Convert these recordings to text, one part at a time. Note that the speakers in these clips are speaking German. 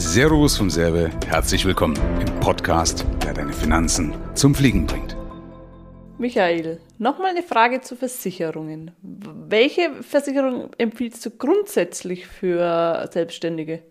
Servus vom Serbe, herzlich willkommen im Podcast, der deine Finanzen zum Fliegen bringt. Michael, nochmal eine Frage zu Versicherungen. Welche Versicherung empfiehlst du grundsätzlich für Selbstständige?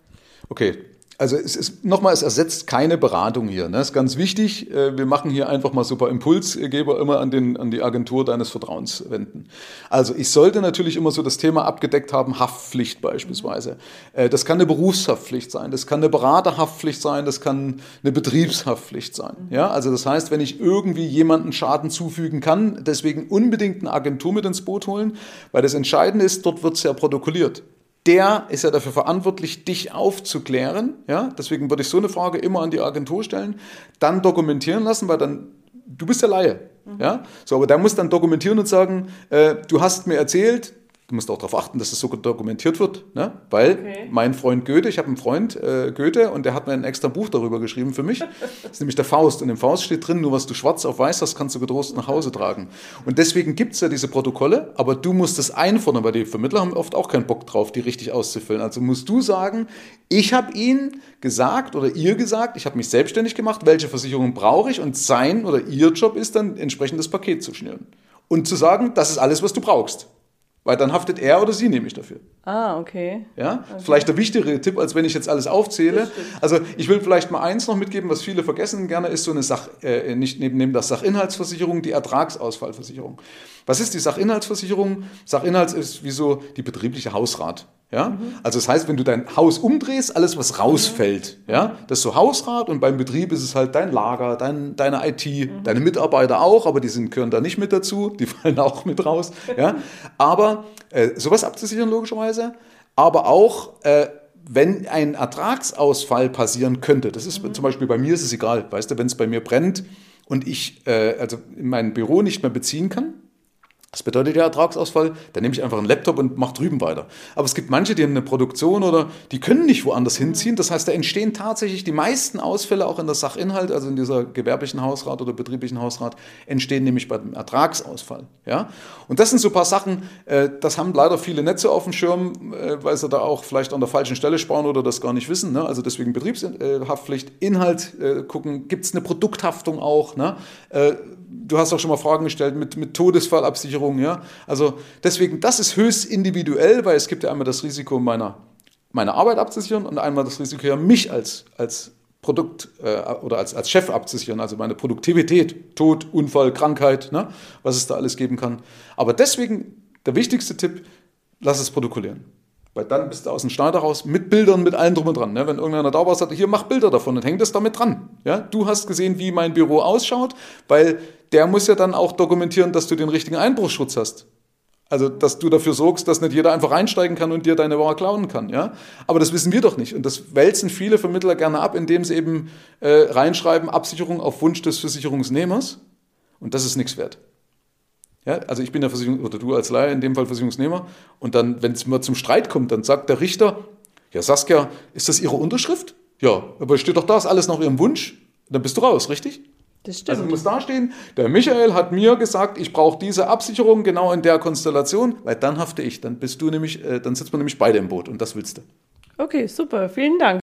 Okay, also es ist nochmal, es ersetzt keine Beratung hier. Ne? Das ist ganz wichtig. Äh, wir machen hier einfach mal super Impulsgeber immer an, den, an die Agentur deines Vertrauens wenden. Also ich sollte natürlich immer so das Thema abgedeckt haben, Haftpflicht beispielsweise. Äh, das kann eine Berufshaftpflicht sein, das kann eine Beraterhaftpflicht sein, das kann eine Betriebshaftpflicht sein. Ja, also das heißt, wenn ich irgendwie jemanden Schaden zufügen kann, deswegen unbedingt eine Agentur mit ins Boot holen, weil das Entscheidende ist, dort wird es ja protokolliert der ist ja dafür verantwortlich, dich aufzuklären. Ja? Deswegen würde ich so eine Frage immer an die Agentur stellen, dann dokumentieren lassen, weil dann, du bist der Laie. Mhm. Ja? So, aber der muss dann dokumentieren und sagen, äh, du hast mir erzählt, Du musst auch darauf achten, dass es so dokumentiert wird, ne? weil okay. mein Freund Goethe, ich habe einen Freund äh, Goethe und der hat mir ein extra Buch darüber geschrieben für mich. Das ist nämlich der Faust. Und im Faust steht drin, nur was du schwarz auf weiß hast, kannst du getrost nach Hause tragen. Und deswegen gibt es ja diese Protokolle, aber du musst es einfordern, weil die Vermittler haben oft auch keinen Bock drauf, die richtig auszufüllen. Also musst du sagen, ich habe ihn gesagt oder ihr gesagt, ich habe mich selbstständig gemacht, welche Versicherung brauche ich und sein oder ihr Job ist dann entsprechend das Paket zu schnüren. Und zu sagen, das ist alles, was du brauchst weil dann haftet er oder sie nämlich dafür. Ah, okay. Ja, okay. vielleicht der wichtigere Tipp, als wenn ich jetzt alles aufzähle. Also ich will vielleicht mal eins noch mitgeben, was viele vergessen gerne, ist so eine Sach, äh, nicht neben, neben der Sachinhaltsversicherung, die Ertragsausfallversicherung. Was ist die Sachinhaltsversicherung? Sachinhalts ist wie so die betriebliche Hausrat. Ja? Mhm. Also das heißt, wenn du dein Haus umdrehst, alles was rausfällt, mhm. ja, das ist so Hausrat und beim Betrieb ist es halt dein Lager, dein, deine IT, mhm. deine Mitarbeiter auch, aber die sind, gehören da nicht mit dazu, die fallen auch mit raus. Ja? Aber äh, sowas abzusichern logischerweise, aber auch äh, wenn ein Ertragsausfall passieren könnte, das ist mhm. zum Beispiel bei mir ist es egal, weißt du, wenn es bei mir brennt und ich äh, also mein Büro nicht mehr beziehen kann, das bedeutet ja Ertragsausfall, dann nehme ich einfach einen Laptop und mache drüben weiter. Aber es gibt manche, die haben eine Produktion oder die können nicht woanders hinziehen. Das heißt, da entstehen tatsächlich die meisten Ausfälle auch in der Sachinhalt, also in dieser gewerblichen Hausrat oder betrieblichen Hausrat, entstehen nämlich bei dem Ertragsausfall. Ja? Und das sind so ein paar Sachen, äh, das haben leider viele Netze auf dem Schirm, äh, weil sie da auch vielleicht an der falschen Stelle sparen oder das gar nicht wissen. Ne? Also deswegen Betriebshaftpflicht, Inhalt äh, gucken, gibt es eine Produkthaftung auch. Ne? Du hast auch schon mal Fragen gestellt mit, mit Todesfallabsicherung, ja. Also deswegen, das ist höchst individuell, weil es gibt ja einmal das Risiko meiner, meiner Arbeit abzusichern und einmal das Risiko ja mich als, als Produkt äh, oder als, als Chef abzusichern, also meine Produktivität, Tod, Unfall, Krankheit, ne, was es da alles geben kann. Aber deswegen der wichtigste Tipp, lass es protokollieren. Weil dann bist du aus dem Schneider raus mit Bildern, mit allem drum und dran. Ne? Wenn irgendeiner da war, sagt, hier mach Bilder davon und häng das damit dran. Du hast gesehen, wie mein Büro ausschaut, weil der muss ja dann auch dokumentieren, dass du den richtigen Einbruchsschutz hast. Also, dass du dafür sorgst, dass nicht jeder einfach einsteigen kann und dir deine Ware klauen kann. Ja? Aber das wissen wir doch nicht. Und das wälzen viele Vermittler gerne ab, indem sie eben äh, reinschreiben, Absicherung auf Wunsch des Versicherungsnehmers. Und das ist nichts wert. Ja, also ich bin der Versicherung, oder du als Laie, in dem Fall Versicherungsnehmer. Und dann, wenn es mal zum Streit kommt, dann sagt der Richter, ja Saskia, ist das Ihre Unterschrift? Ja, aber steht doch da, ist alles nach Ihrem Wunsch. Dann bist du raus, richtig? Das stimmt. Also muss da stehen, der Michael hat mir gesagt, ich brauche diese Absicherung genau in der Konstellation, weil dann hafte ich. Dann bist du nämlich, äh, dann sitzt man nämlich beide im Boot und das willst du. Okay, super, vielen Dank.